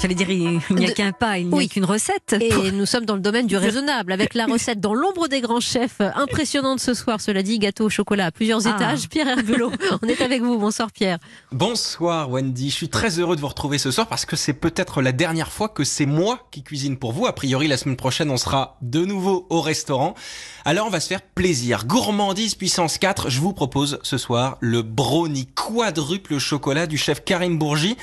J'allais dire, il n'y a qu'un pas, il n'y a qu'une recette. Et nous sommes dans le domaine du raisonnable, avec la recette dans l'ombre des grands chefs, impressionnante ce soir, cela dit, gâteau au chocolat à plusieurs Ah. étages. Pierre Herbelot, on est avec vous. Bonsoir Pierre. Bonsoir Wendy, je suis très heureux de vous retrouver ce soir parce que c'est peut-être la dernière fois que c'est moi qui cuisine pour vous. A priori, la semaine prochaine, on sera de nouveau au restaurant. Alors, on va se faire plaisir. Gourmandise puissance 4, je vous propose ce soir le brownie quadruple chocolat du chef Karim Bourgi,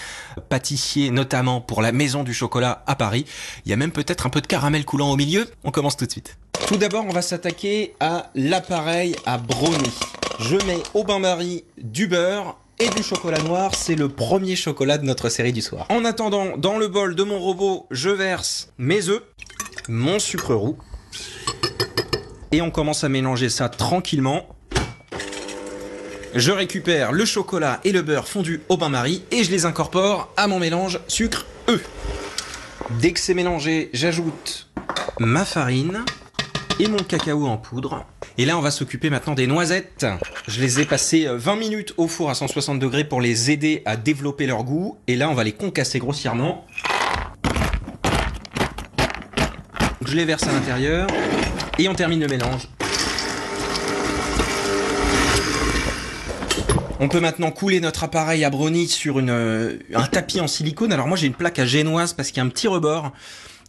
pâtissier notamment pour la Maison du Chocolat à Paris. Il y a même peut-être un peu de caramel coulant au milieu. On commence tout de suite. Tout d'abord, on va s'attaquer à l'appareil à brownie. Je mets au bain-marie du beurre et du chocolat noir. C'est le premier chocolat de notre série du soir. En attendant, dans le bol de mon robot, je verse mes œufs, mon sucre roux. Et on commence à mélanger ça tranquillement. Je récupère le chocolat et le beurre fondus au bain-marie et je les incorpore à mon mélange sucre-œuf. Dès que c'est mélangé, j'ajoute ma farine et mon cacao en poudre. Et là, on va s'occuper maintenant des noisettes. Je les ai passées euh, 20 minutes au four à 160 degrés pour les aider à développer leur goût. Et là, on va les concasser grossièrement. Je les verse à l'intérieur. Et on termine le mélange. On peut maintenant couler notre appareil à brownie sur euh, un tapis en silicone. Alors moi j'ai une plaque à génoise parce qu'il y a un petit rebord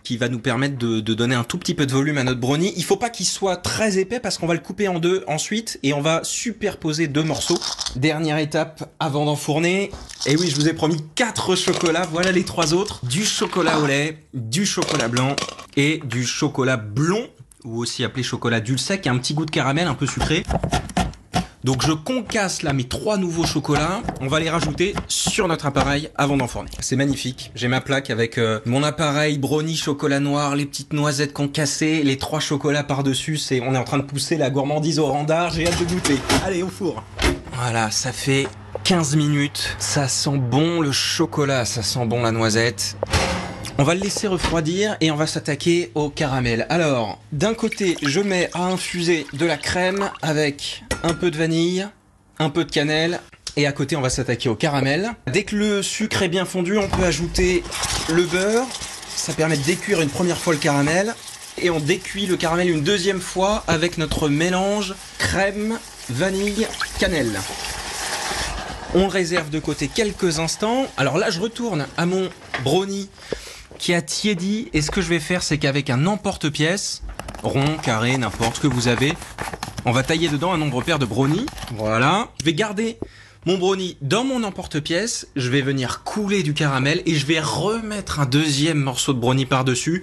qui va nous permettre de, donner un tout petit peu de volume à notre brownie. Il faut pas qu'il soit très épais parce qu'on va le couper en deux ensuite et on va superposer deux morceaux. Dernière étape avant d'enfourner. Et oui, je vous ai promis quatre chocolats. Voilà les trois autres. Du chocolat au lait, du chocolat blanc et du chocolat blond ou aussi appelé chocolat dulce, qui un petit goût de caramel un peu sucré. Donc je concasse là mes trois nouveaux chocolats. On va les rajouter sur notre appareil avant d'enfourner. C'est magnifique. J'ai ma plaque avec euh, mon appareil brownie chocolat noir, les petites noisettes concassées, les trois chocolats par-dessus. C'est, on est en train de pousser la gourmandise au randard. J'ai hâte de goûter. Allez, au four. Voilà, ça fait 15 minutes. Ça sent bon le chocolat, ça sent bon la noisette. On va le laisser refroidir et on va s'attaquer au caramel. Alors, d'un côté, je mets à infuser de la crème avec un peu de vanille, un peu de cannelle. Et à côté, on va s'attaquer au caramel. Dès que le sucre est bien fondu, on peut ajouter le beurre. Ça permet de décuire une première fois le caramel. Et on décuit le caramel une deuxième fois avec notre mélange crème, vanille, cannelle. On réserve de côté quelques instants. Alors là, je retourne à mon brownie qui a tiédi. Et ce que je vais faire, c'est qu'avec un emporte-pièce, rond, carré, n'importe ce que vous avez, on va tailler dedans un nombre pair de brownies. Voilà. Je vais garder mon brownie dans mon emporte-pièce. Je vais venir couler du caramel et je vais remettre un deuxième morceau de brownie par-dessus.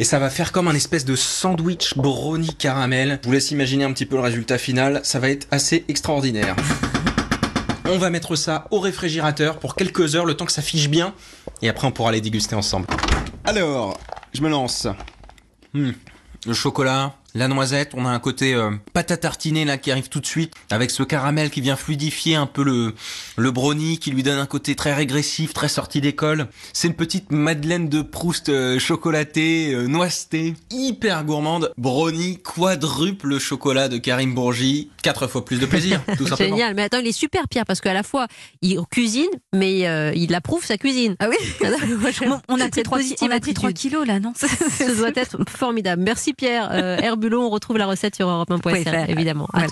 Et ça va faire comme un espèce de sandwich brownie caramel. Je vous laisse imaginer un petit peu le résultat final. Ça va être assez extraordinaire. On va mettre ça au réfrigérateur pour quelques heures, le temps que ça fiche bien. Et après, on pourra les déguster ensemble. Alors, je me lance. Hmm, Le chocolat, la noisette, on a un côté euh, pâte à tartiner là qui arrive tout de suite, avec ce caramel qui vient fluidifier un peu le, le brownie, qui lui donne un côté très régressif, très sorti d'école. C'est une petite madeleine de Proust euh, chocolatée, euh, noisetée, hyper gourmande. Brownie quadruple chocolat de Karim Bourgi, quatre fois plus de plaisir, tout simplement. Génial. Mais attends, il est super Pierre parce qu'à la fois il cuisine, mais euh, il approuve sa cuisine. Ah oui j'aime On a pris cette 3, positive on a pris 3 attitude. kilos là, non Ça doit être formidable. Merci Pierre. Euh, On retrouve la recette sur europe1.fr .fr. évidemment. Voilà.